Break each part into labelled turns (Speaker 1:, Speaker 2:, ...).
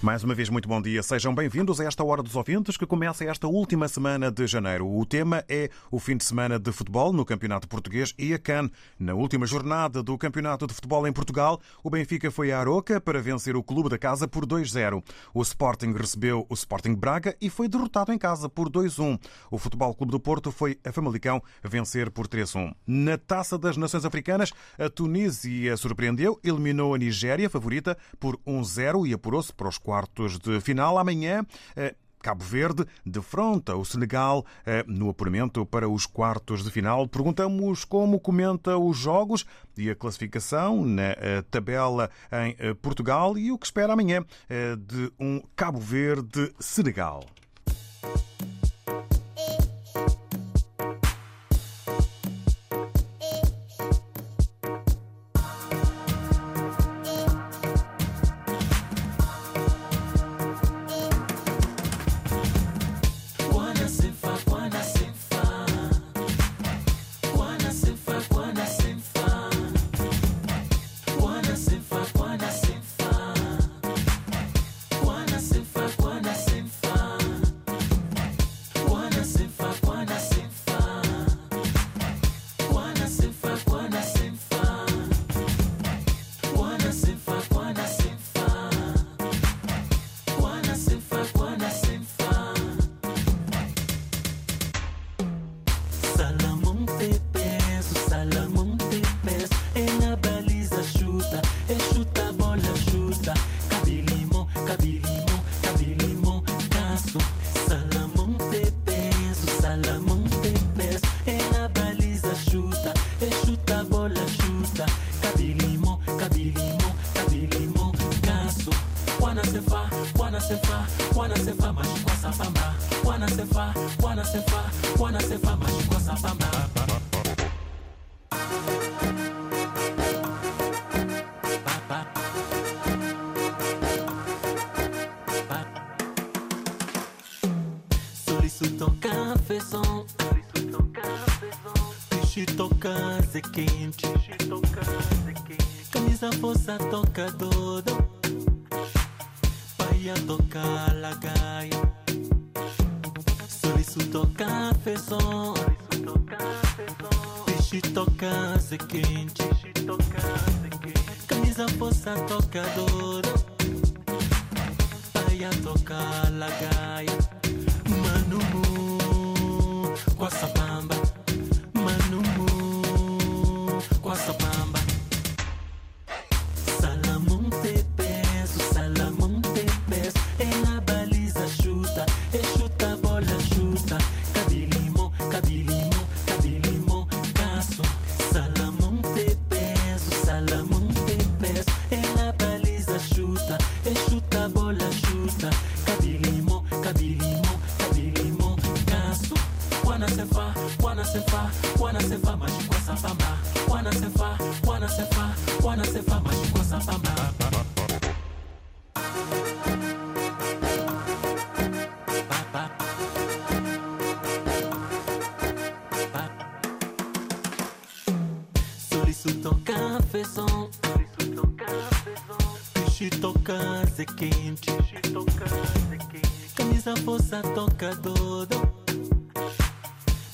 Speaker 1: Mais uma vez, muito bom dia. Sejam bem-vindos a esta Hora dos Ouvintes que começa esta última semana de janeiro. O tema é o fim de semana de futebol no Campeonato Português e a CAN. Na última jornada do Campeonato de Futebol em Portugal, o Benfica foi à Aroca para vencer o clube da casa por 2-0. O Sporting recebeu o Sporting Braga e foi derrotado em casa por 2-1. O Futebol Clube do Porto foi a Famalicão vencer por 3-1. Na Taça das Nações Africanas, a Tunísia surpreendeu, eliminou a Nigéria, favorita, por 1-0 e apurou-se para os quartos de final. Amanhã. Eh, Cabo Verde defronta o Senegal eh, no apuramento para os quartos de final. Perguntamos como comenta os jogos e a classificação na eh, tabela em Portugal e o que espera amanhã de um Cabo Verde-Senegal.
Speaker 2: Camisa força toca dodo Paia toca lagaia Soliço toca feção Peixe toca quente. Camisa força toca dodo Paia toca lagaia Soliço toca feção Peixe toca se quente Camisa força toca dodo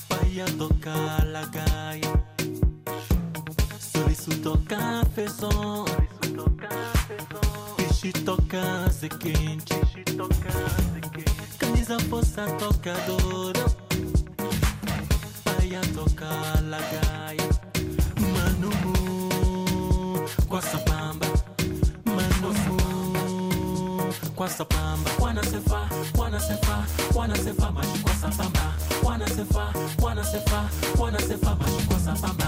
Speaker 2: Paia toca lagaia Soliço toca feção Peixe toca se quente Camisa força toca dodo Paia toca lagaia kwasa pamba wanasefa wanasefa wanasefa mashi kwasa pamba wanasefa wanasefa wanasefa mashi kwasa pamba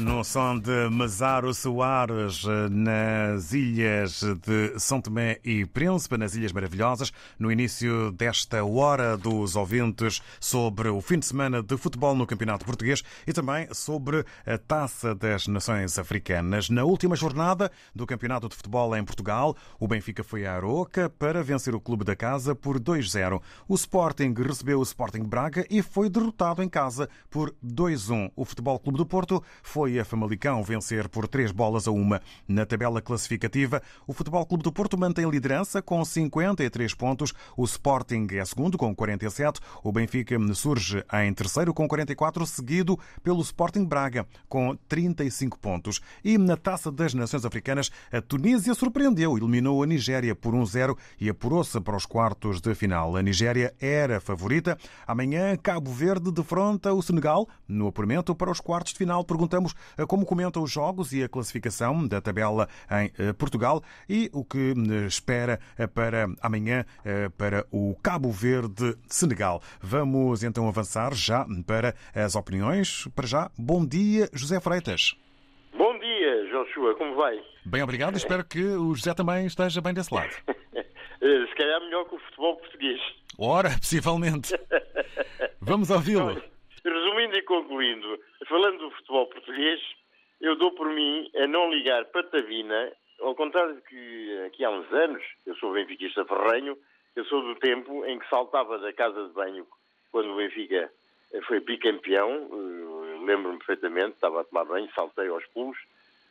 Speaker 1: no som de Mazaro Soares nas ilhas de São Tomé e Príncipe, nas Ilhas Maravilhosas, no início desta hora dos ouvintes sobre o fim de semana de futebol no Campeonato Português e também sobre a Taça das Nações Africanas. Na última jornada do Campeonato de Futebol em Portugal, o Benfica foi à Aroca para vencer o clube da casa por 2-0. O Sporting recebeu o Sporting Braga e foi derrotado em casa por 2-1. O Futebol Clube do Porto foi a Famalicão vencer por 3 bolas a uma. Na tabela classificativa, o Futebol Clube do Porto mantém liderança com 53 pontos. O Sporting é segundo com 47. O Benfica surge em terceiro com 44, seguido pelo Sporting Braga com 35 pontos. E na Taça das Nações Africanas, a Tunísia surpreendeu, eliminou a Nigéria por 1-0 e apurou-se para os quartos de final. A Nigéria era favorita. Amanhã, Cabo Verde defronta o Senegal no apuramento para os quartos de final. Perguntamos como comenta os jogos e a classificação da tabela em eh, Portugal e o que eh, espera eh, para amanhã eh, para o Cabo Verde Senegal. Vamos então avançar já para as opiniões. Para já, bom dia, José Freitas.
Speaker 3: Bom dia, Joshua, como vai?
Speaker 1: Bem, obrigado. Espero que o José também esteja bem desse lado.
Speaker 3: Eh, Se calhar melhor que o futebol português.
Speaker 1: Ora, possivelmente. Vamos ouvi-lo.
Speaker 3: Resumindo e concluindo, falando do futebol português, eu dou por mim a não ligar patavina, ao contrário de que aqui há uns anos, eu sou benfiquista ferrenho, eu sou do tempo em que saltava da casa de banho quando o Benfica foi bicampeão, eh, lembro-me perfeitamente, estava a tomar banho, saltei aos pulos,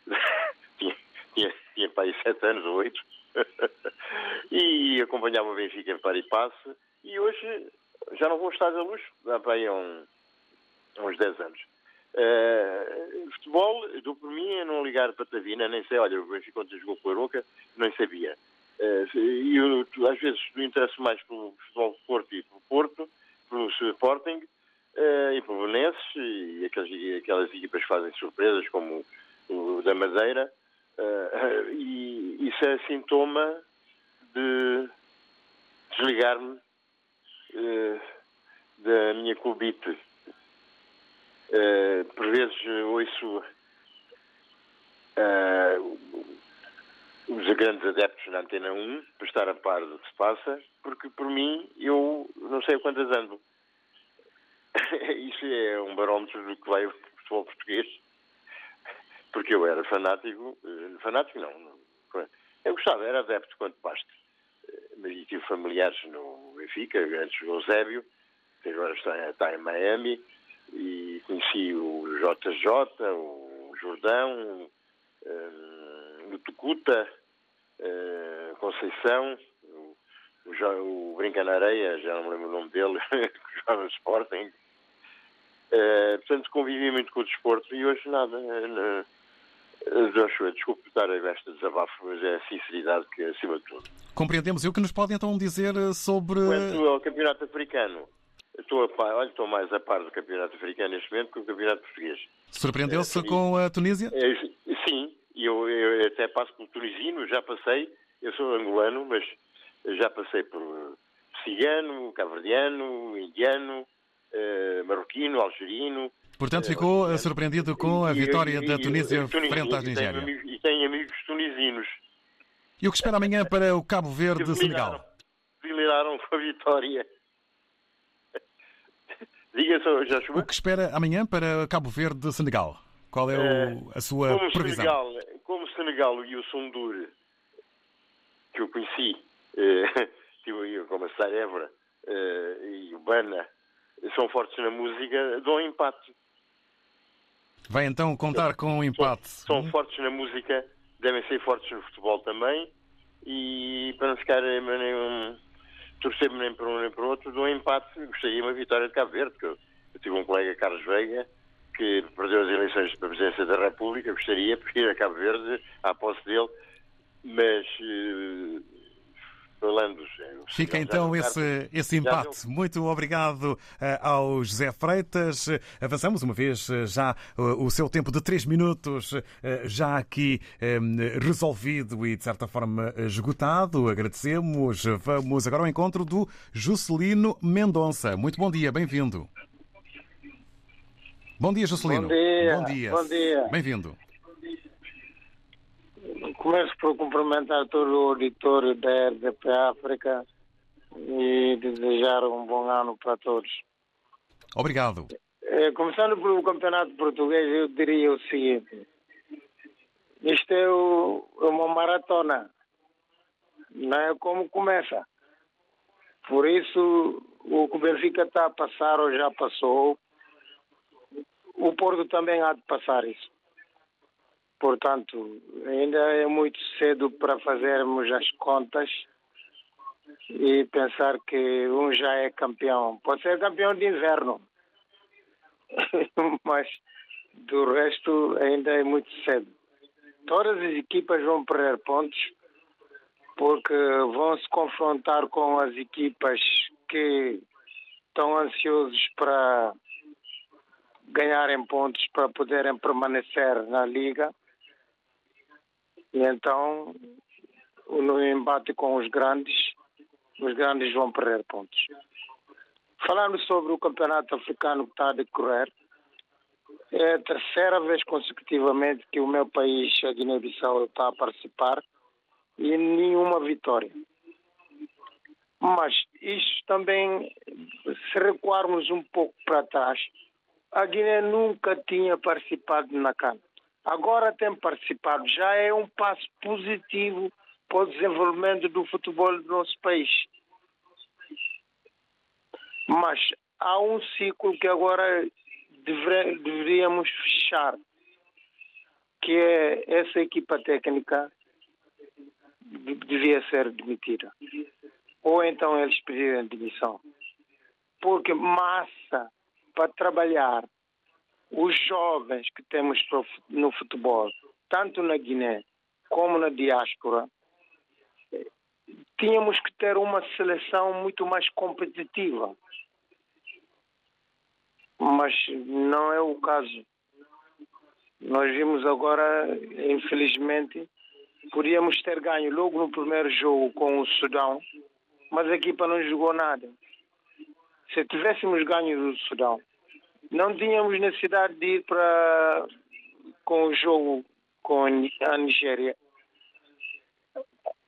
Speaker 3: tinha, tinha, tinha para aí sete anos ou oito, e acompanhava o Benfica em par e passe, e hoje já não vou estar a luz, dá para aí um, uns 10 anos. Eh, futebol, dou por mim a não ligar para Tavina, nem sei, olha, o Benfica ontem jogou com a Aroca, nem sabia. E eu, às vezes me interesso mais pelo futebol do Porto e pelo Porto, pelo Sporting eh, e pelo Belenenses e aquelas, aquelas equipas que fazem surpresas como o, o da Madeira eh, e isso é sintoma de desligar-me da minha clubite. Eh, por vezes eh, ouço eh, os grandes adeptos na Antena 1 para estar a par do que se passa, porque por mim eu não sei quantas ando. Isso é um barómetro do que vai o futebol português. Porque eu era fanático, fanático não, eu gostava, era adepto quanto basta. Mas tive familiares no Benfica, antes o Eusébio, que agora está em Miami, e conheci o JJ, o Jordão, eh, o Tucuta, eh, Conceição, o, o, o Brinca na Areia, já não me lembro o nome dele, que jogava no Sporting. Eh, portanto, convivi muito com o desporto e hoje nada. eh, Joshua, desculpe estar a esta desabafo, mas é a sinceridade que acima de tudo.
Speaker 1: Compreendemos. E o que nos pode então dizer sobre.
Speaker 3: Quanto ao campeonato africano, estou, a par, olha, estou mais a par do campeonato africano neste momento que o campeonato português.
Speaker 1: Surpreendeu-se com a Tunísia?
Speaker 3: É, sim, eu, eu até passo pelo tunisino, já passei, eu sou angolano, mas já passei por eh, cigano, cabo-verdiano, indiano, eh, marroquino, algerino.
Speaker 1: Portanto, ficou eh, surpreendido com a vitória
Speaker 3: e-
Speaker 1: da Tunísia
Speaker 3: e-
Speaker 1: frente à
Speaker 3: tenho
Speaker 1: Nigéria.
Speaker 3: E tenho amigos tunisinos
Speaker 1: E o que espera amanhã para o Cabo
Speaker 3: que
Speaker 1: Verde Senegal?
Speaker 3: deliraram com a vitória. Diga
Speaker 1: O que espera amanhã para Cabo Verde Senegal? Qual é o- a sua
Speaker 3: como
Speaker 1: previsão?
Speaker 3: Senegal, como Senegal e o Sundur, que eu conheci, eh, tive eu como a Sarevra eh, e o Bana, são fortes na música, dão empate.
Speaker 1: Vai então contar com um empate.
Speaker 3: São fortes na música, devem ser fortes no futebol também. E para não ficar eh, nenhum, torcer nem para um nem para o outro, de um empate, gostaria uma vitória de Cabo Verde. Que eu, eu tive um colega, Carlos Veiga, que perdeu as eleições para a presidência da República, gostaria de ir a Cabo Verde à posse dele, mas eh, eh,
Speaker 1: Fica então esse, esse empate. Muito obrigado eh, ao José Freitas. Avançamos uma vez eh, já eh, o seu tempo de três minutos, já aqui resolvido e de certa forma esgotado. Agradecemos. Vamos agora ao encontro do Juscelino Mendonça. Muito bom dia, bem-vindo. Bom dia, Juscelino.
Speaker 4: Bom dia,
Speaker 1: Bom dia.
Speaker 4: bom dia.
Speaker 1: Bem-vindo.
Speaker 4: Começo por cumprimentar todo o auditório da RDP África e desejar um bom ano para todos.
Speaker 1: Obrigado.
Speaker 4: Eh, Começando pelo Campeonato Português, eu diria o seguinte: isto é o- é uma maratona, não é como começa. Por isso, o que o Benfica está a passar ou já passou, o Porto também há de passar isso. Portanto, ainda é muito cedo para fazermos as contas e pensar que um já é campeão. Pode ser campeão de inverno, mas do resto ainda é muito cedo. Todas as equipas vão perder pontos porque vão se confrontar com as equipas que estão ansiosos para ganharem pontos para poderem permanecer na liga. E então, no embate com os grandes, os grandes vão perder pontos. Falando sobre o campeonato africano que está a decorrer, é a terceira vez consecutivamente que o meu país, a Guiné-Bissau, está a participar e nenhuma vitória. Mas isto também, se recuarmos um pouco para trás, a Guiné nunca tinha participado na CAN. Agora tem participado, já é um passo positivo para o desenvolvimento do futebol do nosso país. Mas há um ciclo que agora deveríamos fechar, que é essa equipa técnica de- devia ser demitida. Ou então eles pedirem demissão. Porque massa para trabalhar os jovens que temos no futebol, tanto na Guiné como na diáspora, tínhamos que ter uma seleção muito mais competitiva. Mas não é o caso. Nós vimos agora, infelizmente, podíamos ter ganho logo no primeiro jogo com o Sudão, mas a equipa não jogou nada. Se tivéssemos ganho do Sudão, não tínhamos necessidade de ir para com o jogo com a Ni- a Nigéria,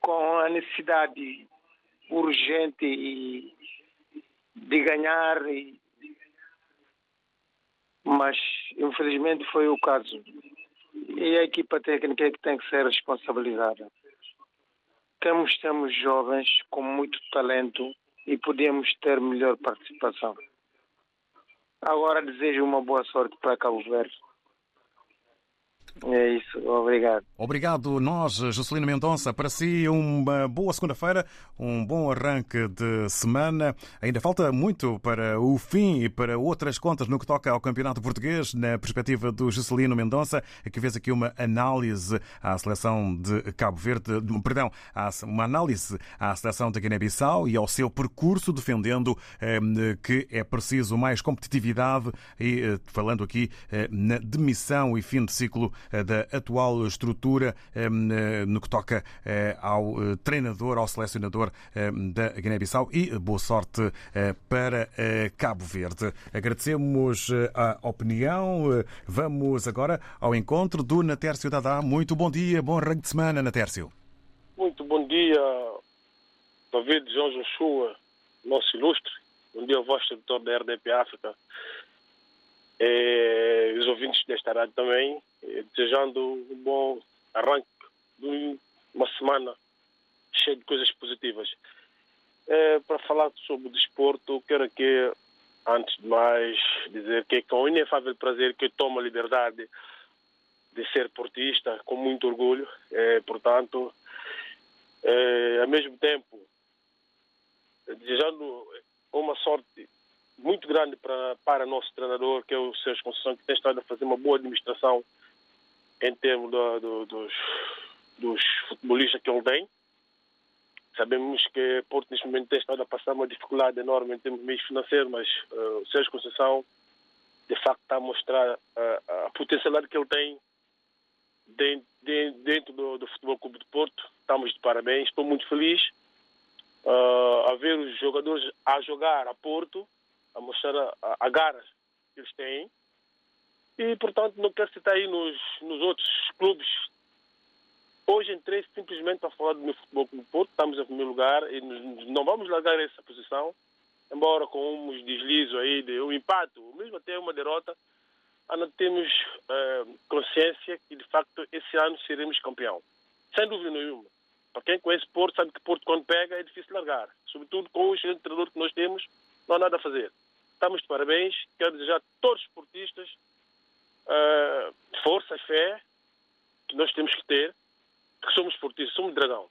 Speaker 4: com a necessidade urgente de ganhar, mas infelizmente foi o caso. E a equipa técnica é que tem que ser responsabilizada. Temos, temos jovens com muito talento e podemos ter melhor participação. Agora desejo uma boa sorte para Cabo Verde. É isso, obrigado.
Speaker 1: Obrigado, nós, Juscelino Mendonça. Para si, uma boa segunda-feira, um bom arranque de semana. Ainda falta muito para o fim e para outras contas no que toca ao Campeonato Português, na perspectiva do Juscelino Mendonça, que fez aqui uma análise à seleção de Cabo Verde, perdão, uma análise à seleção de Guiné-Bissau e ao seu percurso, defendendo eh, que é preciso mais competitividade e eh, falando aqui eh, na demissão e fim de ciclo da atual estrutura eh, no que toca eh, ao eh, treinador, ao selecionador eh, da Guiné-Bissau e boa sorte eh, para eh, Cabo Verde. Agradecemos eh, a opinião. Eh, Vamos agora ao encontro do Natércio Dadá. Muito bom dia, bom arranque de semana, Natércio.
Speaker 5: Muito bom dia, David João Joshua, nosso ilustre. Bom dia, vosso editor da RDP África. Os ouvintes desta rádio também, eh, desejando um bom arranque de uma semana cheia de coisas positivas. Eh, para falar sobre o desporto, quero aqui antes de mais, dizer que é com inefável prazer que eu tomo a liberdade de ser portista com muito orgulho. É, portanto, é, ao mesmo tempo, desejando uma sorte muito grande para, para nosso treinador, que é o Sérgio Conceição, que tem estado a fazer uma boa administração em termos do, do, dos, dos futebolistas que ele tem. Sabemos que Porto neste momento tem estado a passar uma dificuldade enorme em termos de meios financeiros, mas uh, o Sérgio Conceição de facto está a mostrar uh, a potencialidade que ele tem dentro, dentro do, do, Futebol Clube de Porto. Estamos de parabéns, estou muito feliz uh, a ver os jogadores a jogar a Porto, a mostrar a, a garra que eles têm. E, portanto, não quero citar aí nos, nos outros clubes Hoje entrei simplesmente para falar do meu futebol clube Porto, estamos em primeiro lugar e não vamos largar essa posição, embora com uns deslizos aí de um empate, ou mesmo até uma derrota, ainda temos uh, consciência que de facto esse ano seremos campeão. Sem dúvida nenhuma. Para quem conhece Porto, sabe que Porto quando pega é difícil largar. Sobretudo com o excelente treinador que nós temos, não há nada a fazer. Estamos de parabéns, quero desejar a todos os esportistas força e fé que nós temos que ter que somos esportistas, somos dragão.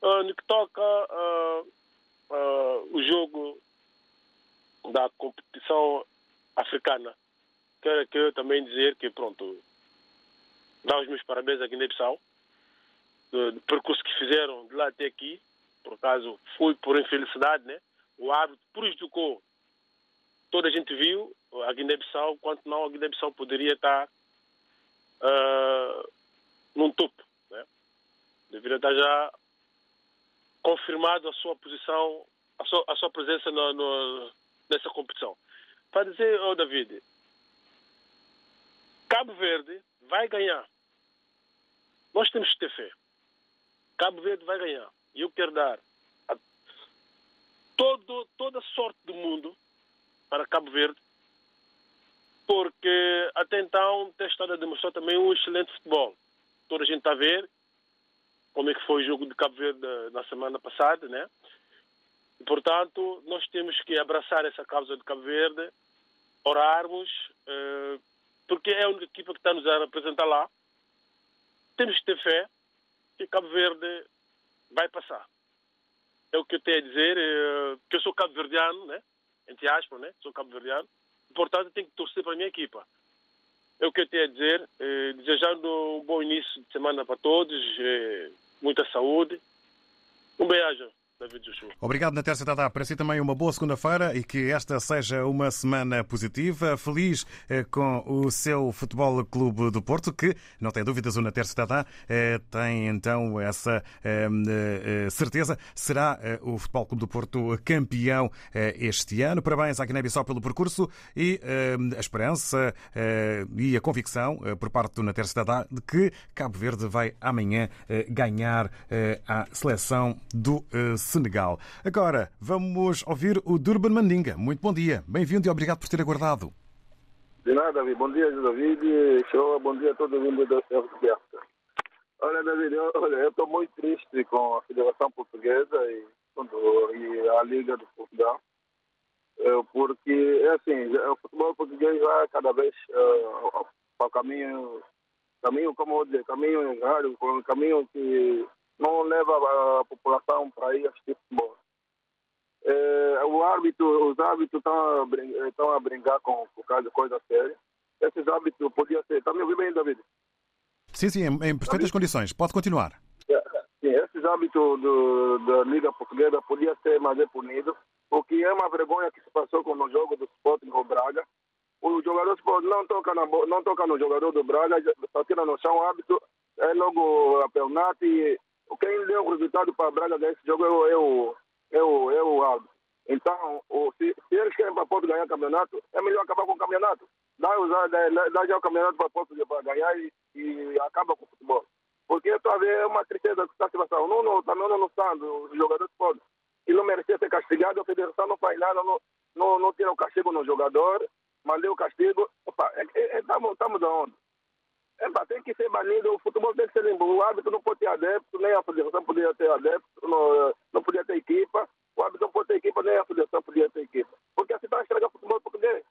Speaker 5: Uh, no que toca uh, o jogo da competição africana, quero, quero também dizer que, pronto, dar os meus parabéns à Guiné-Bissau, do, do, percurso que fizeram de lá até aqui, por acaso foi por infelicidade, né? O árbitro prejudicou, toda a gente viu, a Guiné-Bissau, quanto não a Guiné-Bissau poderia estar uh, num topo deveria estar já confirmado a sua posição, a sua, a sua presença no, no, nessa competição. Para dizer, oh David, Cabo Verde vai ganhar. Nós temos que ter fé. Cabo Verde vai ganhar. E eu quero dar todo, toda a sorte do mundo para Cabo Verde, porque até então tem estado a demonstrar também um excelente futebol. Toda a gente está a ver como é que foi o jogo de Cabo Verde na semana passada, né? E, portanto, nós temos que abraçar essa causa de Cabo Verde, orarmos, uh, porque é a única equipa que está nos a representar lá. Temos que ter fé que Cabo Verde vai passar. É o que eu tenho a dizer, uh, que eu sou cabo-verdiano, né? Entre aspas, né? Sou cabo-verdiano. Portanto, tenho que torcer para a minha equipa. É o que eu tenho a dizer, eh, desejando um bom início de semana para todos. Eh, muita saúde. Um beijo. David Joshua.
Speaker 1: Obrigado, Natécia Tadá. Para si também uma boa segunda-feira e que esta seja uma semana positiva. Feliz eh, com o seu Futebol Clube do Porto, que, não tem dúvidas, o Natécia Tadá eh, tem então essa eh, certeza. Será o Futebol Clube do Porto campeão este ano. Parabéns à Guiné-Bissau pelo percurso e a esperança e a convicção por parte do Natécia Tadá de que Cabo Verde vai amanhã ganhar a seleção do Senegal. Agora vamos ouvir o Durban Mandinga. Muito bom dia, bem-vindo e obrigado por ter aguardado.
Speaker 6: De nada, David. Bom dia, David. Show. Bom dia a todo mundo da RTP. Olha, David, eu, olha, eu estou muito triste com a Federação Portuguesa e, e a Liga de Portugal, eh, porque, é assim, o futebol português vai cada vez uh, para o caminho, caminho, como eu dizer, caminho errado, caminho que não leva a população para ir assistir futebol. É, o árbitro, os árbitros estão a, brincar, estão a brincar com, por causa de coisa séria. Esses árbitros podiam ser. Está me ouvindo bem, David?
Speaker 1: Sim, sim, em perfeitas condições. Pode continuar.
Speaker 6: É, sim, esses árbitros do, da Liga Portuguesa podiam ser mais punidos, porque é uma vergonha que se passou com o jogo do Sporting com o Braga. O jogador não toca, na, não toca no jogador do Braga, tira no chão, o árbitro é logo a penalti quem deu o resultado para Braga desse jogo é o, é o, é o, é o Aldo. Então, se, se, eles querem para Porto ganhar o campeonato, é melhor acabar com o campeonato. Dá, dá, dá já o campeonato para Porto para ganhar e, e acaba com o futebol. Porque eu a ver uma tristeza que está se passando. Não, não, também não está os jogadores podem. E não merecia ser castigado, a federação não faz nada, não, não, não tira o castigo no jogador, mandei o castigo. Opa, estamos é, é, é, aonde? É, tem que ser banido, o futebol tem que ser limpo. O árbitro não pode ter adepto, nem a federação podia ter adepto, não, não podia ter equipa. O árbitro não pode ter equipa, nem a federação podia ter equipa. Porque assim está a estragar o futebol português.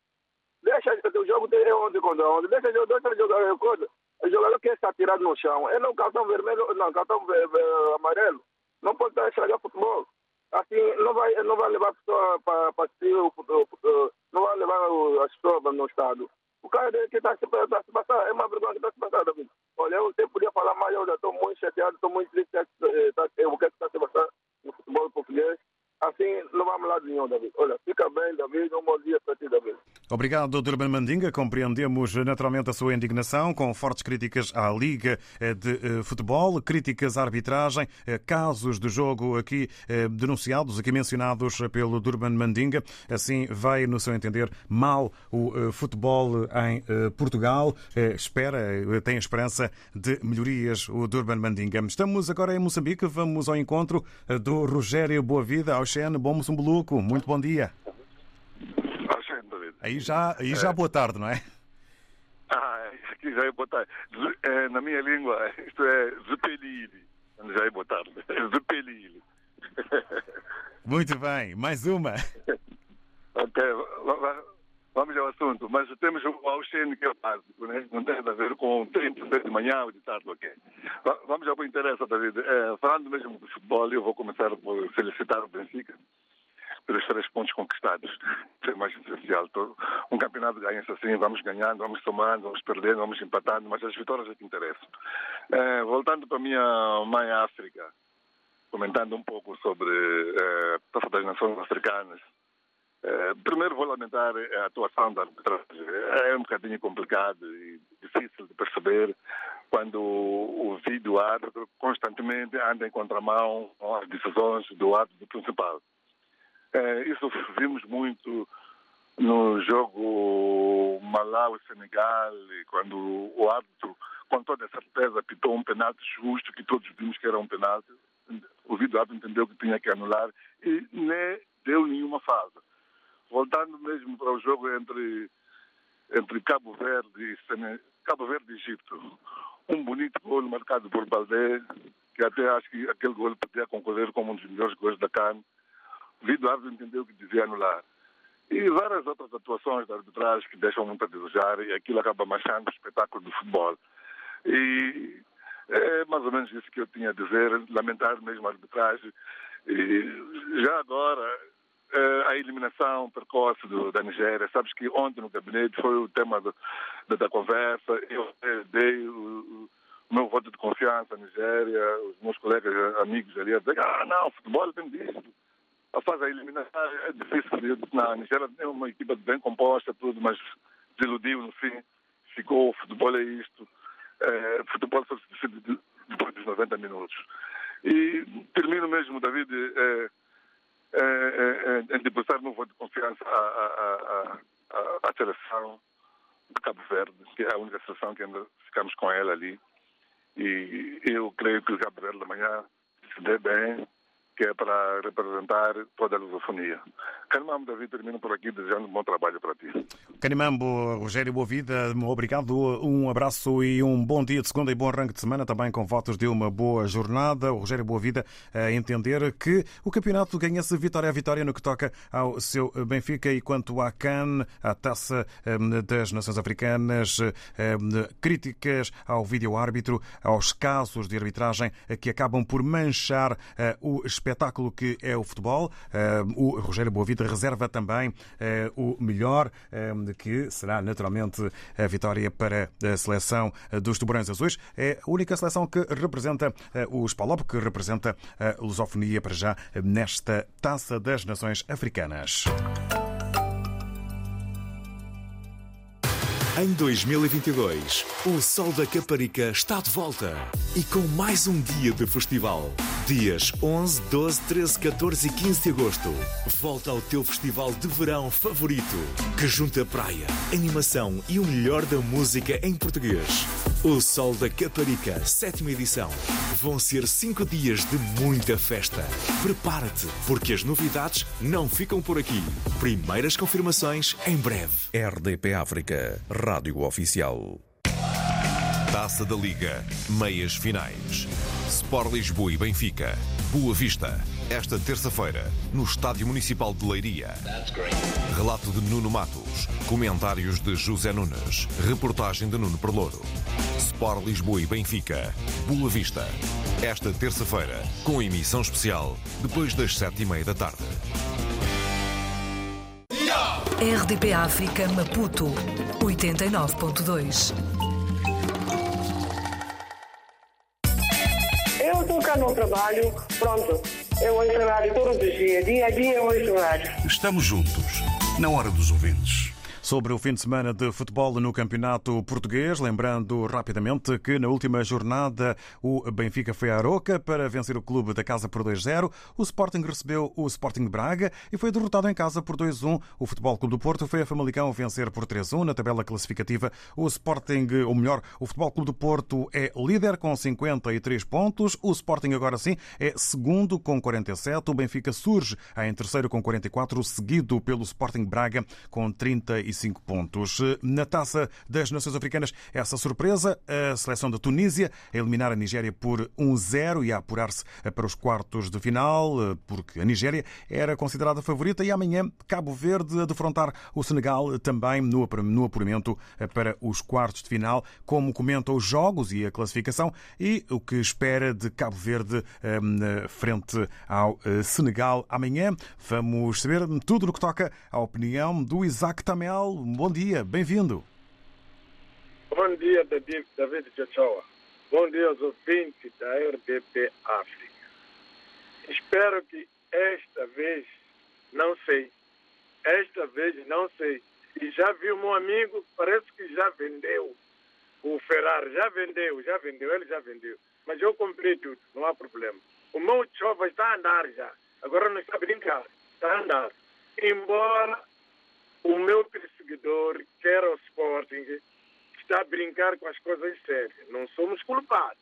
Speaker 6: Deixa o jogo ter 11 contra 11. Deixa, deixa jogar coisa. O jogador que está tirado no chão. É não cartão vermelho, não, cartão amarelo. Não pode estar a estragar o futebol. Assim, não vai, não vai levar a pessoa para assistir. Não vai levar as pessoas no estado. O cara que está tá se passando, é uma vergonha que está se passando, David. Olha, eu sempre podia falar mais, eu já estou muito chateado, estou muito triste eh, tá, eh, o que está se passando no futebol português. Assim, não vamos lá de nenhum, David. Olha, fica bem, David, um bom dia para ti, David.
Speaker 1: Obrigado, Durban Mandinga. Compreendemos naturalmente a sua indignação com fortes críticas à Liga eh, de eh, Futebol, críticas à arbitragem, eh, casos de jogo aqui eh, denunciados, aqui mencionados pelo Durban Mandinga. Assim, vai, no seu entender, mal o eh, futebol em eh, Portugal. Eh, Espera, eh, tem esperança de melhorias o Durban Mandinga. Estamos agora em Moçambique, vamos ao encontro eh, do Rogério Boavida, ao Xen, bom Moçambique. Muito bom dia.
Speaker 7: David.
Speaker 1: Aí já, aí já boa tarde, não é?
Speaker 7: Ah, aqui já é boa tarde. É, na minha língua, isto é Zupelili. Já é boa tarde. Zupelili.
Speaker 1: Muito bem, mais uma.
Speaker 7: ok, vamos ao assunto. Mas temos o Auxene que é o básico, né? não tem a ver com tempo de manhã ou de tarde, ok. Va- Vamos ao que interessa, David. É, falando mesmo de futebol, eu vou começar por felicitar o Benfica pelos três pontos conquistados. Isso é mais essencial. Um campeonato ganha-se assim, vamos ganhando, vamos somando, vamos perdendo, vamos empatando, mas as vitórias é que interessam. Eh, voltando para a minha mãe África, comentando um pouco sobre a Taça das Nações Africanas, primeiro vou lamentar a atuação da arbitragem. É um bocadinho complicado e difícil de perceber quando o vídeo árbitro constantemente anda em contramão as decisões do árbitro principal. Eh, isso vimos muito no jogo Malawi-Senegal, quando o árbitro, com toda a certeza, apitou um penalti justo, que todos vimos que era um penalti. O vídeo árbitro entendeu que tinha que anular e nem deu nenhuma falta. Voltando mesmo para o jogo entre, entre Cabo Verde e Sene- Cabo Verde e Egito, um bonito gol marcado por Baldé, que até acho que aquele gol podia concorrer como um dos melhores gols da CAN. O vídeo árbitro entendeu que devia anular. E várias outras atuações da arbitragem que deixam muito a desejar e aquilo acaba manchando o espetáculo do futebol. E é mais ou menos isso que eu tinha a dizer, lamentar mesmo a arbitragem. E já agora, a eliminação precoce do, da Nigéria, sabes que ontem no gabinete foi o tema do- da, da conversa, eu eh, dei o, o meu voto de confiança à Nigéria, os meus colegas eh, amigos ali a dizer, ah não, futebol tem disso a fase a eliminar é difícil. Eu disse, Não, a Nigéria tem uma equipa bem composta, tudo, mas desiludiu no fim. Ficou, futebol é isto. É, futebol só se decide de- depois dos 90 minutos. E termino mesmo, David, é, em depositar meu voto de confiança à, à, à, à seleção de Cabo Verde, que é a única seleção que ainda ficamos com ela ali. E eu creio que o Cabo Verde amanhã se dê bem, que é para representar toda a lusofonia. Carmamo, David, termino por aqui desejando um bom trabalho para ti.
Speaker 1: Canimambo, Rogério Boavida, obrigado, um abraço e um bom dia de segunda e bom arranque de semana, também com votos de uma boa jornada. O Rogério Boavida a entender que o campeonato ganha-se vitória a vitória no que toca ao seu Benfica e quanto à CAN, a Taça hum, das Nações Africanas, hum, críticas ao vídeo-árbitro, aos casos de arbitragem que acabam por manchar eh, o espetáculo que é o futebol. Hum, O Rogério Boavida reserva também eh, o melhor, hum, que será naturalmente a vitória para a seleção dos Tubarões Azuis. É a única seleção que representa eh, o Spalop, que representa a lusofonia para já nesta Taça das Nações Africanas.
Speaker 8: Em 2022, o Sol da Caparica está de volta e com mais um dia de festival. Dias 11, 12, 13, 14 e 15 de agosto. Volta ao teu festival de verão favorito, que junta praia, animação e o melhor da música em português. O Sol da Caparica, sétima edição. Vão ser cinco dias de muita festa. Prepara-te, porque as novidades não ficam por aqui. Primeiras confirmações em breve.
Speaker 9: RDP África, Rádio Oficial.
Speaker 10: Taça da Liga, meias finais. Sport Lisboa e Benfica. Boa Vista,
Speaker 8: esta terça-feira, no Estádio Municipal de Leiria. Relato de Nuno Matos, comentários de José Nunes, reportagem de Nuno Perlouro. Sport Lisboa e Benfica, Boa Vista. Esta terça-feira, com emissão especial, depois das sete e meia da tarde.
Speaker 11: RDP África Maputo 89.2
Speaker 12: Eu estou cá no trabalho, pronto. Eu ouço rádio todos os dias, dia a dia eu rádio.
Speaker 13: Estamos juntos, na hora dos ouvintes.
Speaker 1: Sobre o fim de semana de futebol no Campeonato Português, lembrando rapidamente que na última jornada o Benfica foi à Aroca para vencer o clube da casa por 2-0. O Sporting recebeu o Sporting de Braga e foi derrotado em casa por 2-1. O Futebol Clube do Porto foi a Famalicão vencer por 3-1. Na tabela classificativa, o Sporting, ou melhor, o Futebol Clube do Porto é líder com 53 pontos. O Sporting agora sim é segundo com 47. O Benfica surge em terceiro com 44, seguido pelo Sporting Braga com 35 pontos. Na taça das Nações Africanas, essa surpresa, a seleção da Tunísia a eliminar a Nigéria por 1-0 e a apurar-se para os quartos de final, porque a Nigéria era considerada favorita e amanhã Cabo Verde a defrontar o Senegal também no apuramento para os quartos de final, como comenta os jogos e a classificação e o que espera de Cabo Verde frente ao Senegal amanhã. Vamos saber tudo no que toca à opinião do Isaac Tamel. Bom dia, bem-vindo.
Speaker 14: Bom dia, David, Chachoa. Bom dia aos ouvintes da RDP África. Espero que esta vez, não sei, esta vez não sei. E já vi meu amigo, parece que já vendeu o Ferrari, já vendeu, já vendeu, ele já vendeu. Mas eu comprei tudo, não há problema. O meu chova está a andar já. Agora não está a brincar, está a andar. Embora o meu perseguidor, que era o Sporting, está a brincar com as coisas sérias. Não somos culpados.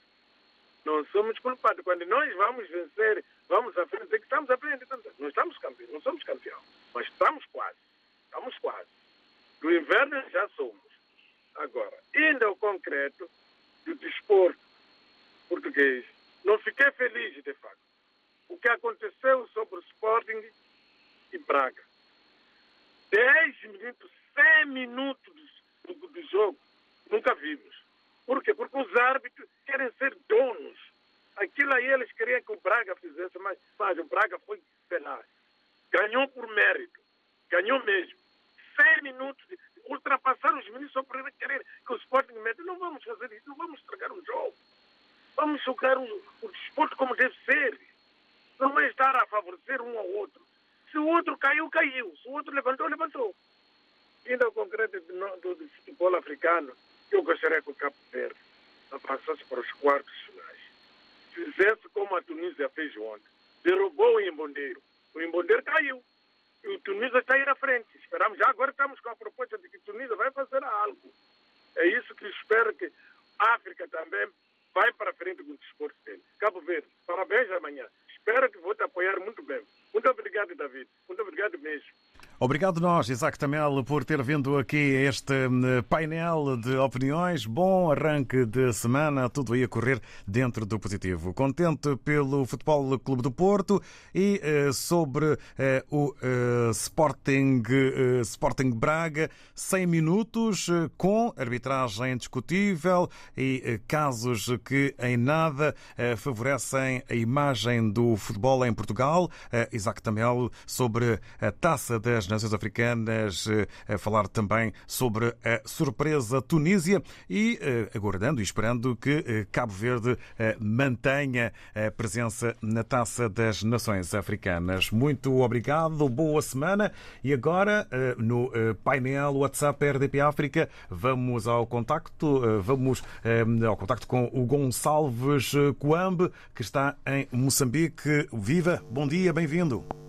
Speaker 14: Não somos culpados. Quando nós vamos vencer, vamos à frente, é que estamos à frente. Não estamos campeões, não somos campeão, mas estamos quase. Estamos quase. Do inverno já somos. Agora, indo ao concreto do desporto português, não fiquei feliz, de facto. O que aconteceu sobre o Sporting e Braga. 10 minutos, 100 minutos do, do, jogo, nunca vimos. Por quê? Porque os árbitros querem ser donos. Aquilo aí eles queriam que o Braga fizesse, mas, o Braga foi penal. Ganhou por mérito. Ganhou mesmo. 100 minutos, de, ultrapassaram os ministros só por querer que o Sporting meta. Não vamos fazer isso, não vamos estragar o jogo. Vamos jogar o, o desporto como deve ser. Não é estar a favorecer um ao outro. Se o outro caiu, caiu. Se o outro levantou, levantou. Indo ao concreto do, do, futebol africano, eu gostaria que o Cabo Verde avançasse para os quartos finais. Fizesse como a Tunísia fez ontem. Derrubou o Embondeiro. O Embondeiro caiu. E o Tunísia está a ir à frente. Esperamos. Já agora estamos com a proposta de que a Tunísia vai fazer algo. É isso que espero que a África também vai para frente com o desporto dele. Cabo Verde, parabéns amanhã. Espero que vou te apoiar muito bem. Muito obrigado, David. Muito obrigado mesmo.
Speaker 1: Obrigado nós, Isaac Tamel, por ter vindo aqui este painel de opiniões. Bom arranque de semana, tudo aí a correr dentro do positivo. Contente pelo Futebol Clube do Porto e uh, sobre uh, o uh, Sporting, Sporting Braga, 100 minutos com arbitragem discutível e casos que em nada favorecem a imagem do futebol em Portugal. Isaac Tamel sobre a taça das Nações Africanas, a falar também sobre a surpresa Tunísia e aguardando e esperando que Cabo Verde mantenha a presença na Taça das Nações Africanas. Muito obrigado, boa semana e agora no painel WhatsApp RDP África vamos ao contacto, vamos ao contacto com o Gonçalves Coambe, que está em Moçambique. Viva, bom dia, bem-vindo.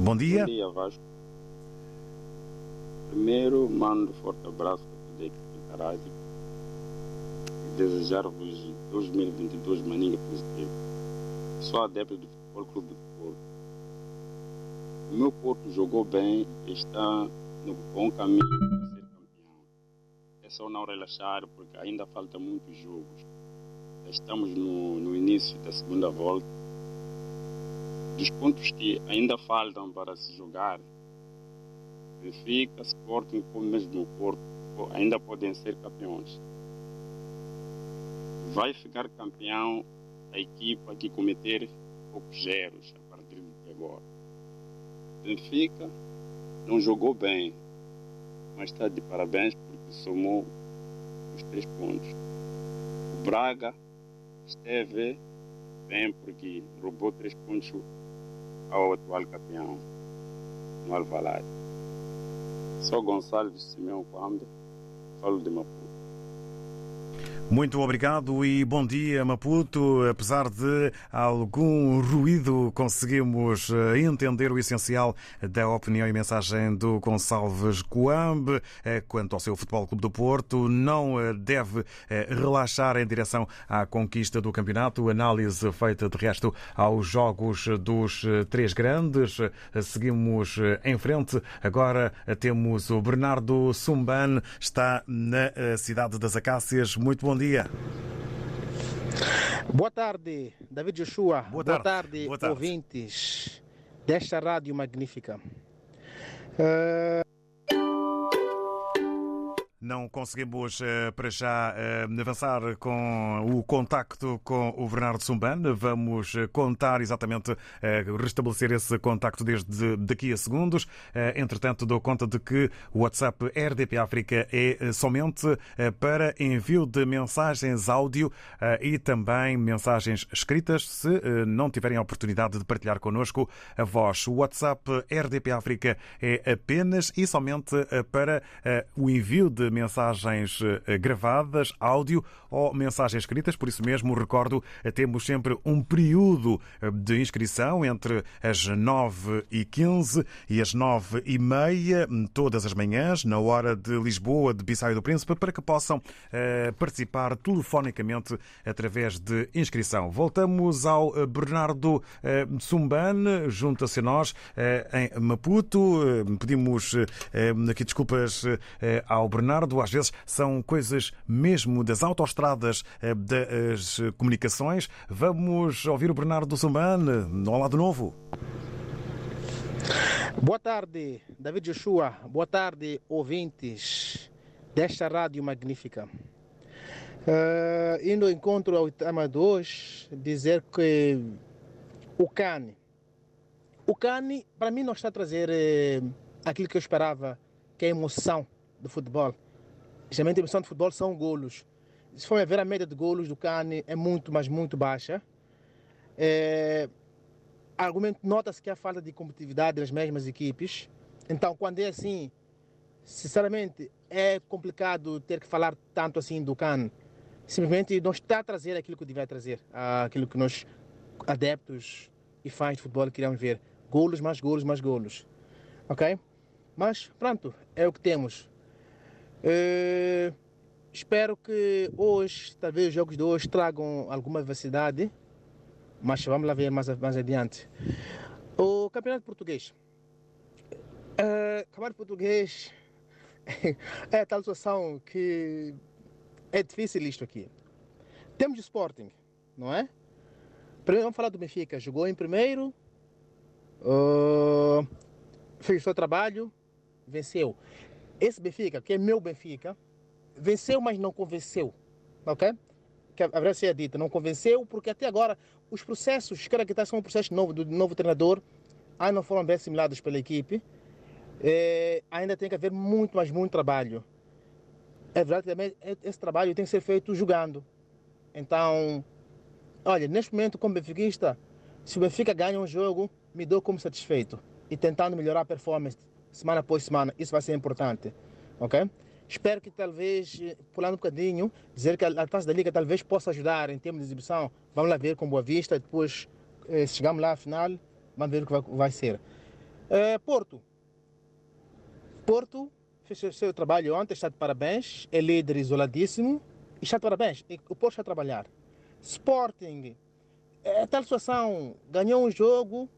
Speaker 1: Bom dia.
Speaker 15: Bom dia, Vasco. Primeiro, mando um forte abraço para toda equipe rádio e desejar-vos 2022 Maninga positivo. Sou adepto do Futebol Clube do Porto. O meu Porto jogou bem e está no bom caminho para ser campeão. É só não relaxar porque ainda falta muitos jogos. estamos no, no início da segunda volta. Dos pontos que ainda faltam para se jogar, Benfica, Sporting, como mesmo o Porto, ainda podem ser campeões. Vai ficar campeão a equipa que cometer poucos zeros a partir de agora. Benfica não jogou bem, mas está de parabéns porque somou os três pontos. O Braga esteve bem porque roubou três pontos ao atual campeão, no Alvalade. Sou Gonçalves Simeão Quambe, falo de Maputo.
Speaker 1: Muito obrigado e bom dia, Maputo. Apesar de algum ruído, conseguimos eh, entender o essencial da opinião e mensagem do Gonçalves Coambe eh, quanto ao seu Futebol Clube do Porto. Não eh, deve relaxar em direção à conquista do campeonato. Análise feita, de resto, aos jogos dos três grandes. Seguimos em frente. Agora temos o Bernardo Sumban, está na cidade das Acácias. Muito bom dia.
Speaker 16: Boa tarde, David Joshua.
Speaker 1: Boa
Speaker 16: tarde. Boa tarde,
Speaker 1: Boa tarde.
Speaker 16: ouvintes desta rádio magnífica. Eh,
Speaker 1: Não conseguimos eh, para já eh, avançar com o contacto com o Bernardo Sumban. Vamos eh, contar exatamente, restabelecer esse contacto desde daqui a segundos. Entretanto, dou conta de que o WhatsApp RDP África é somente para envio de mensagens áudio e também mensagens escritas, se não tiverem a oportunidade de partilhar connosco a voz. O WhatsApp RDP África é apenas e somente para o envio de mensagens eh, gravadas, áudio ou mensagens escritas. Por isso mesmo, recordo, eh, temos sempre um período eh, de inscrição entre as 9 e 15 e as 9 e meia, todas as manhãs, na hora de Lisboa, de Bissaio do Príncipe, para que possam participar telefonicamente através de inscrição. Voltamos ao Bernardo eh, Sumban, junta-se a nós em Maputo. Pedimos aqui desculpas ao Bernardo. Às vezes são coisas mesmo das autoestradas eh, das comunicações. Vamos ouvir o Bernardo Sumban. Olá de novo.
Speaker 16: Boa tarde, David Joshua. Boa tarde, ouvintes desta rádio magnífica. Eh, indo encontro ao tema de hoje, dizer que o CAN, o CAN para mim não está a trazer eh, aquilo que eu esperava, que é a emoção do futebol. Geralmente a emoção do futebol são golos. Se for ver a média de golos do CAN é muito, mas muito baixa. Eh, argumento nota-se que há falta de competitividade nas mesmas equipes. Então, quando é assim, sinceramente, é complicado ter que falar tanto assim do CAN. Simplesmente não está a trazer aquilo que devia trazer, aquilo que nós, adeptos e fãs de futebol, queríamos ver. Golos, mais golos, mais golos. Ok? Mas, pronto, é o que temos. Eh, espero que hoje, talvez os jogos de hoje tragam alguma velocidade mas vamos lá ver mais, mais adiante. O campeonato português. Uh, campeonato português é tal situação que é difícil isto aqui. Temos o Sporting, não é? Primeiro vamos falar do Benfica. Jogou em primeiro, uh, fez o seu trabalho, venceu. Esse Benfica, que é meu Benfica, venceu, mas não convenceu. Ok? que a verdade seja dita, não convenceu, porque até agora os processos que que são processos novo, do novo treinador, ainda não foram bem assimilados pela equipe. É, ainda tem que haver muito, mas muito trabalho. É verdade que também esse trabalho tem que ser feito jogando. Então, olha, neste momento, como benfiquista, se o Benfica ganha um jogo, me dou como satisfeito. E tentando melhorar a performance semana após semana, isso vai ser importante. Ok? Espero que talvez, pulando um bocadinho, dizer que a taça da Liga talvez possa ajudar em termos de exibição. Vamos lá ver com Boa Vista, depois, eh, se chegamos lá à final, vamos ver o que vai, vai ser. Eh, Porto. Porto fez o seu trabalho ontem, está de parabéns, é líder isoladíssimo, e está de parabéns, o Porto está a trabalhar. Sporting, é tal situação, ganhou um jogo,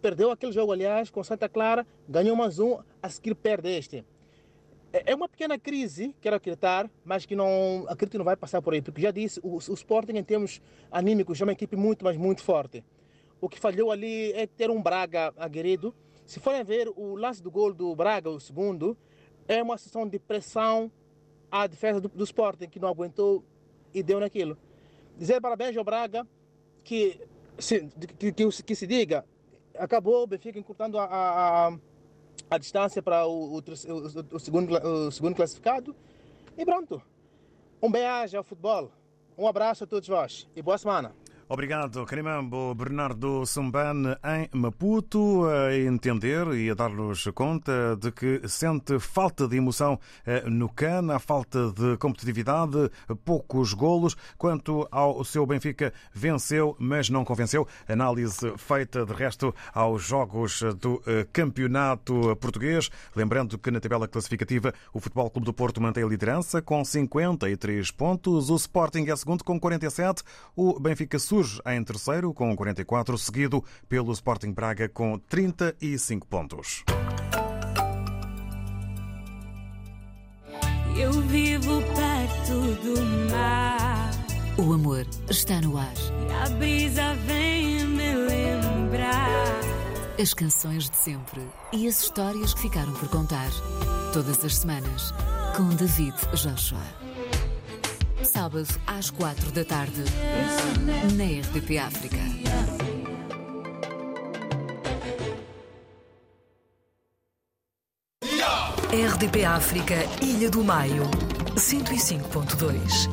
Speaker 16: perdeu aquele jogo, aliás, com Santa Clara, ganhou mais um, a seguir perde este É uma pequena crise, quero acreditar, mas que não acredito que não vai passar por aí, porque já disse, o, o Sporting em termos anímicos é uma equipe muito, mas muito forte. O que falhou ali é ter um Braga aguerrido. Se forem ver o lance do gol do Braga, o segundo, é uma situação de pressão à defesa do, do Sporting, que não aguentou e deu naquilo. Dizer parabéns ao Braga, que que, que, que se diga, acabou o Benfica encurtando a, a, a distância para o, o, o, o, segundo, o segundo classificado. E pronto. Um beijo ao futebol. Um abraço a todos vós e boa semana.
Speaker 1: Obrigado, Carimambo Bernardo Sumban em Maputo, a entender e a dar-nos conta de que sente falta de emoção eh, no CAN, a falta de competitividade, poucos golos. Quanto ao seu Benfica, venceu, mas não convenceu. Análise feita, de resto, aos jogos do eh, Campeonato Português. Lembrando que na tabela classificativa o Futebol Clube do Porto mantém a liderança com 53 pontos, o Sporting é segundo com 47, o Benfica Sul surge em terceiro com 44, seguido pelo Sporting Braga com 35 pontos.
Speaker 17: Eu vivo perto do mar.
Speaker 11: O amor está no ar.
Speaker 17: E a brisa vem me lembrar.
Speaker 11: As canções de sempre e as histórias que ficaram por contar. Todas as semanas, com David Joshua sábado às quatro da tarde, na RDP África. RDP África, Ilha do Maio, 105.2.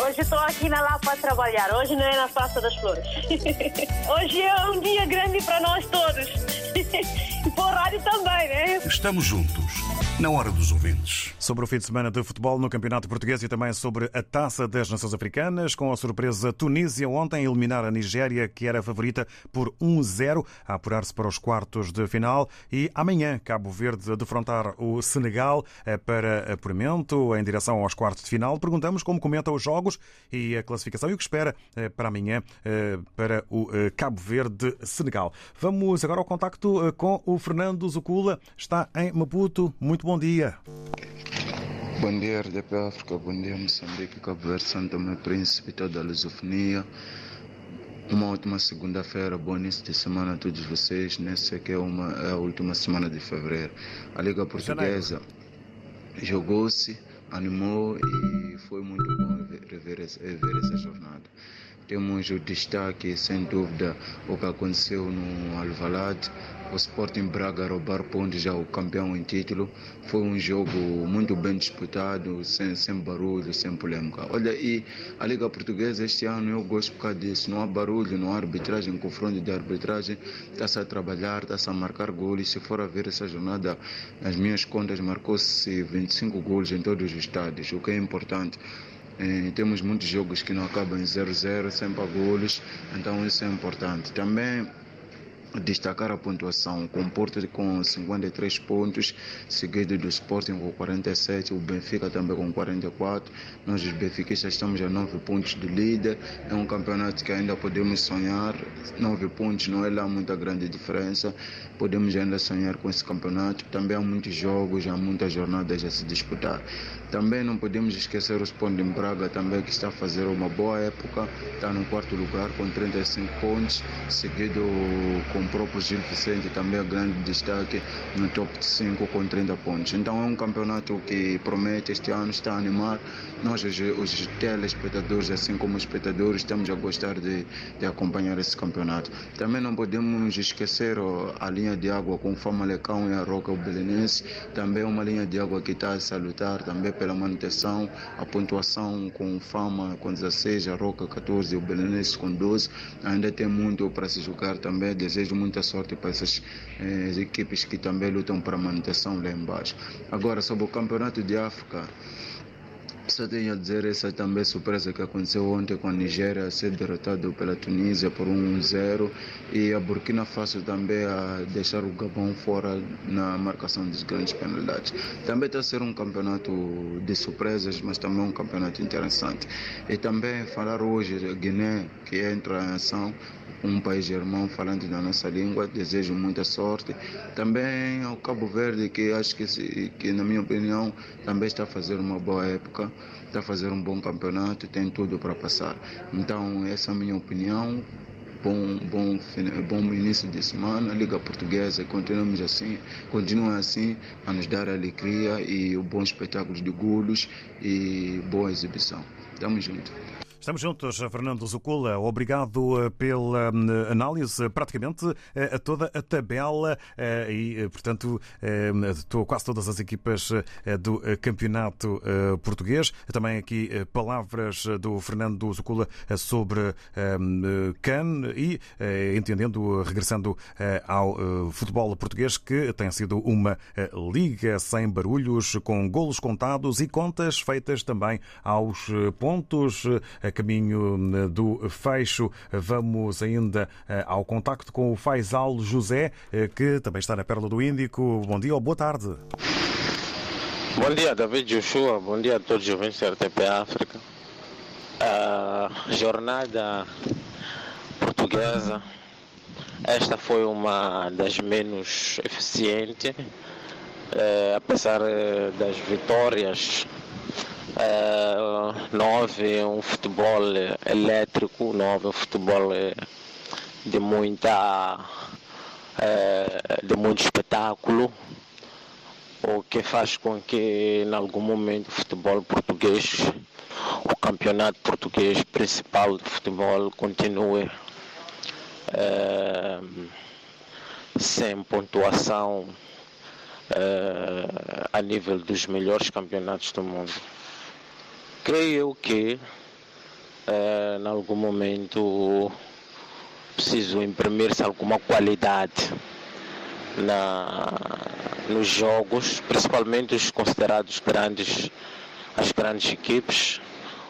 Speaker 18: Hoje estou aqui na Lapa a trabalhar, hoje não é na Praça das Flores. Hoje é um dia grande para nós todos. E para o rádio também, né?
Speaker 13: Estamos juntos na hora dos ouvintes.
Speaker 1: Sobre o fim de semana de futebol no Campeonato Português e também sobre a Taça das Nações Africanas, com a surpresa Tunísia ontem eliminar a Nigéria, que era a favorita por 1-0, a apurar-se para os quartos de final. E amanhã, Cabo Verde defrontar o Senegal eh, para apuramento em direção aos quartos de final. Perguntamos como comenta os jogos e a classificação e o que espera eh, para amanhã eh, para o Cabo Verde-Senegal. Vamos agora ao contacto com o Fernando Zucula, está em Maputo. Muito muito bom dia.
Speaker 19: Bom dia, RDP África, bom dia, Moçambique, Cabo Verde, Santo Tomé, Príncipe, toda a lusofonia. Uma ótima segunda-feira, bom início de semana a todos vocês. Nessa que é, uma, é a última semana de fevereiro. A Liga Portuguesa jogou-se, animou e foi muito bom ver, ver essa jornada. Temos o destaque, sem dúvida, o que aconteceu no Alvalade o Sporting Braga roubar pontos já o campeão em título. Foi um jogo muito bem disputado, sem, sem barulho, sem polêmica. Olha, e a Liga Portuguesa este ano eu gosto por causa disso. Não há barulho, não há arbitragem, confronto de arbitragem. Está-se a trabalhar, está-se a marcar gols. Se for a ver essa jornada, nas minhas contas, marcou-se 25 gols em todos os estádios, o que é importante. Eh, temos muitos jogos que não acabam em 0-0, sempre a golos, então isso é importante. Também destacar a pontuação com o Porto com 53 pontos, seguido do Sporting com 47, o Benfica também com 44. Nós os benfiquistas estamos a 9 pontos de líder. É um campeonato que ainda podemos sonhar. 9 pontos não é lá muita grande diferença. Podemos ainda sonhar com esse campeonato. Também há muitos jogos, há muitas jornadas a se disputar. Também não podemos esquecer o Sporting Braga também que está a fazer uma boa época. Está no quarto lugar com 35 pontos, seguido com o próprio Gil Vicente, também é grande destaque no top 5 com 30 pontos. Então é um campeonato que promete este ano, está a animar. Nós, os, telespectadores, assim como os espectadores, estamos a gostar de, de acompanhar esse campeonato. Também não podemos esquecer a linha de água com o Famalecão e a Roca Belenense. Também é uma linha de água que está a salutar também pela manutenção, a pontuação com Fama com 16, a Roca 14 e o Belenense com 12. Ainda tem muito para se jogar também. Desejo muita sorte para essas eh, equipes que também lutam para a manutenção lá embaixo. Agora, sobre o Campeonato de África, só tenho a dizer essa também surpresa que aconteceu ontem com a Nigéria ser derrotado pela Tunísia por 1-0 e a Burkina Faso também a deixar o Gabão fora na marcação das grandes penalidades. Também está a ser um campeonato de surpresas, mas também um campeonato interessante. E também falar hoje da Guiné, que entra em ação, um país irmão falante da nossa língua. Desejo muita sorte. Também ao Cabo Verde, que acho que, que na minha opinião, também está a fazer uma boa época, está a fazer um bom campeonato, tem tudo para passar. Então, essa é a minha opinião. Bom, bom, bom início de semana, Liga Portuguesa, continuamos assim, continuem assim a nos dar alegria e bons espetáculos de golos e boa exibição. Tamo junto.
Speaker 1: Estamos juntos, Fernando Zucula. Obrigado eh, pela hum, análise, praticamente eh, a toda a tabela eh, e, eh, portanto, eh, estou quase todas as equipas eh, do eh, campeonato eh, português. Também aqui eh, palavras do Fernando Zucula eh, sobre hum, eh, CAN e eh, entendendo, regressando eh, ao eh, futebol português, que tem sido uma eh, liga sem barulhos, com golos contados e contas feitas também aos eh, pontos. Caminho eh, do fecho, vamos ainda eh, ao contacto com o Faisal José, eh, que também está na Pérola do Índico. Bom dia ou boa tarde.
Speaker 20: Bom dia, David Joshua. Bom dia a todos os ouvintes da RTP África. A jornada portuguesa, esta foi uma das menos eficientes, eh, apesar das vitórias. Não houve um futebol elétrico, não houve um futebol de muita eh, de muito espetáculo o que faz com que em algum momento o futebol português, o campeonato português principal de futebol continue eh, sem pontuação a nível dos melhores campeonatos do mundo. Creio que eh, em algum momento preciso imprimir-se alguma qualidade na, nos jogos, principalmente os considerados grandes, as grandes equipes,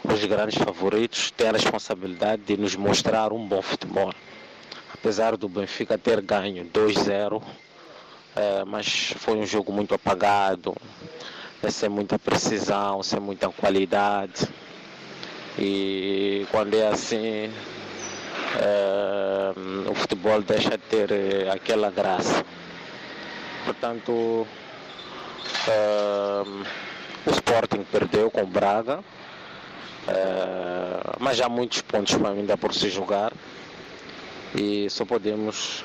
Speaker 20: os grandes favoritos, têm a responsabilidade de nos mostrar um bom futebol. Apesar do Benfica ter ganho 2-0, eh, mas foi um jogo muito apagado, eh, sem muita precisão, sem muita qualidade. E quando é assim, eh, o futebol deixa de ter eh, aquela graça. Portanto, eh, o Sporting perdeu com o Braga, eh, mas há muitos pontos para ainda por se jogar e só podemos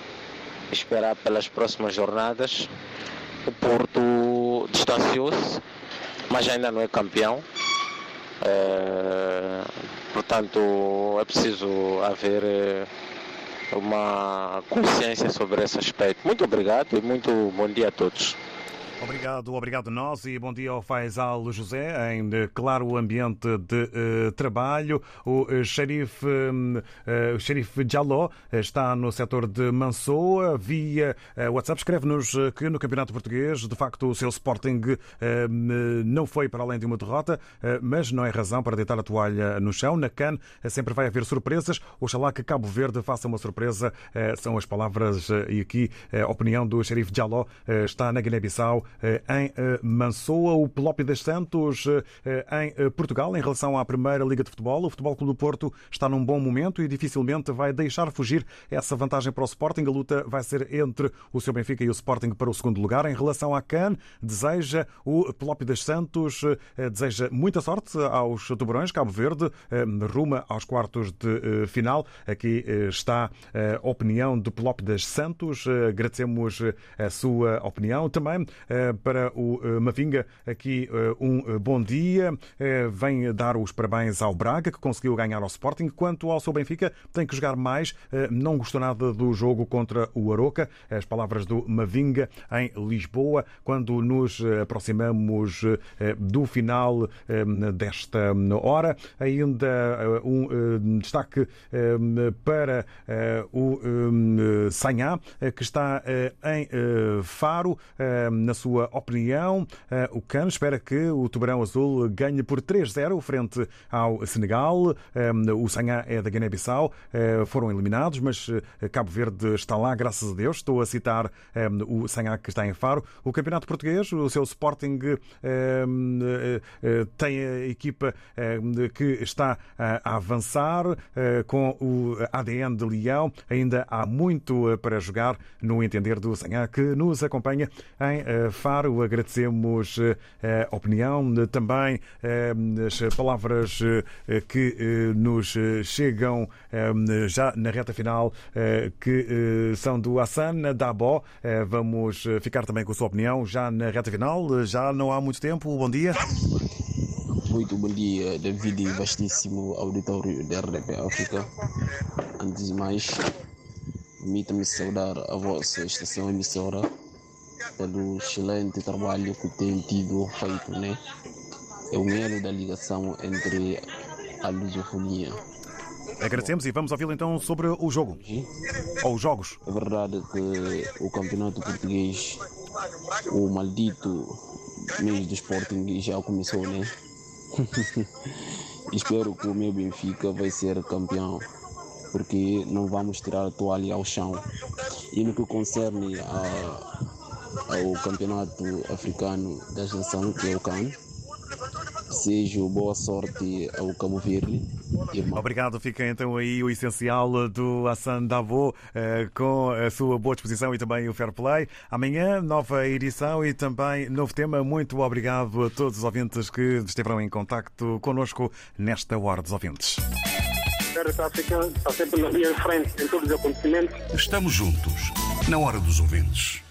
Speaker 20: esperar pelas próximas jornadas. O Porto distanciou-se, mas ainda não é campeão. Eh, portanto, é preciso haver eh, uma consciência sobre esse aspecto. Muito obrigado e muito bom dia a todos.
Speaker 1: Obrigado, obrigado nós e bom dia ao Faisal José em claro ambiente de eh, trabalho. O eh, xerife, eh, o xerife eh, está no setor de Mansoa via eh, WhatsApp. Escreve-nos que no Campeonato Português, de facto, o seu Sporting hum, não foi para além de uma derrota, mas não é razão para deitar a toalha no chão. Na CAN sempre vai haver surpresas. Oxalá que Cabo Verde faça uma surpresa. São as palavras e aqui a opinião do xerife eh, está na Guiné-Bissau em eh, Mansoa, o Pelópio das Santos eh, em eh, Portugal, em relação à Primeira Liga de Futebol. O Futebol Clube do Porto está num bom momento e dificilmente vai deixar fugir essa vantagem para o Sporting. A luta vai ser entre o seu Benfica e o Sporting para o segundo lugar. Em relação à CAN, deseja o Pelópio das Santos, eh, deseja muita sorte aos Tubarões, Cabo Verde, eh, ruma aos quartos de eh, final. Aqui eh, está a opinião do Pelópio das Santos. Eh, Agradecemos eh, a sua opinião. Também eh, para o eh, Mavinga, aqui eh, um eh, bom dia. Eh, Vem dar os parabéns ao Braga, que conseguiu ganhar ao Sporting. Quanto ao seu Benfica, tem que jogar mais. Eh, Não gostou nada do jogo contra o Aroca. As palavras do Mavinga em Lisboa, quando nos eh, aproximamos eh, do final eh, desta hora. Ainda eh, um eh, destaque eh, para eh, o eh, Sanhá, eh, que está eh, em eh, Faro, eh, na sua sua opinião. Eh, o CAN espera que o Tubarão Azul ganhe por 3-0 frente ao Senegal. Eh, o Sanhá é da Guiné-Bissau. Eh, foram eliminados, mas Cabo Verde está lá, graças a Deus. Estou a citar o Sanhá que está em Faro. O Campeonato Português, o seu Sporting tem a equipa que está a avançar com o ADN de Leão. Ainda há muito para jogar, no entender do Sanhá, que nos acompanha em Faro. Agradecemos a opinião, também as palavras que nos chegam já na reta final, que são do Hassan Dabó. Vamos ficar também com a sua opinião já na reta final. Já não há muito tempo. Bom dia.
Speaker 21: Muito bom dia, David, vastíssimo auditório da RDP África. Antes de mais, permita-me saudar a vossa estação emissora pelo excelente trabalho que tem tido feito, né? É o elo da ligação entre a lusofonia.
Speaker 1: Agradecemos e vamos ouvi-lo então sobre o jogo. Ou os jogos.
Speaker 21: É verdade que o campeonato português, o maldito mês do Sporting já começou, né? Espero que o meu Benfica vai ser campeão, porque não vamos tirar a toalha ao chão. E no que concerne a, ao campeonato africano da nações, que é o CAN, Desejo boa sorte ao Cabo Verde.
Speaker 1: Obrigado. Fica então aí o essencial do Hassan Davo eh, com a sua boa disposição e também o fair play. Amanhã, nova edição e também novo tema. Muito obrigado a todos os ouvintes que estiveram em contacto connosco nesta Hora dos Ouvintes.
Speaker 14: Está sempre na linha de frente em todos os acontecimentos.
Speaker 13: Estamos juntos na Hora dos Ouvintes.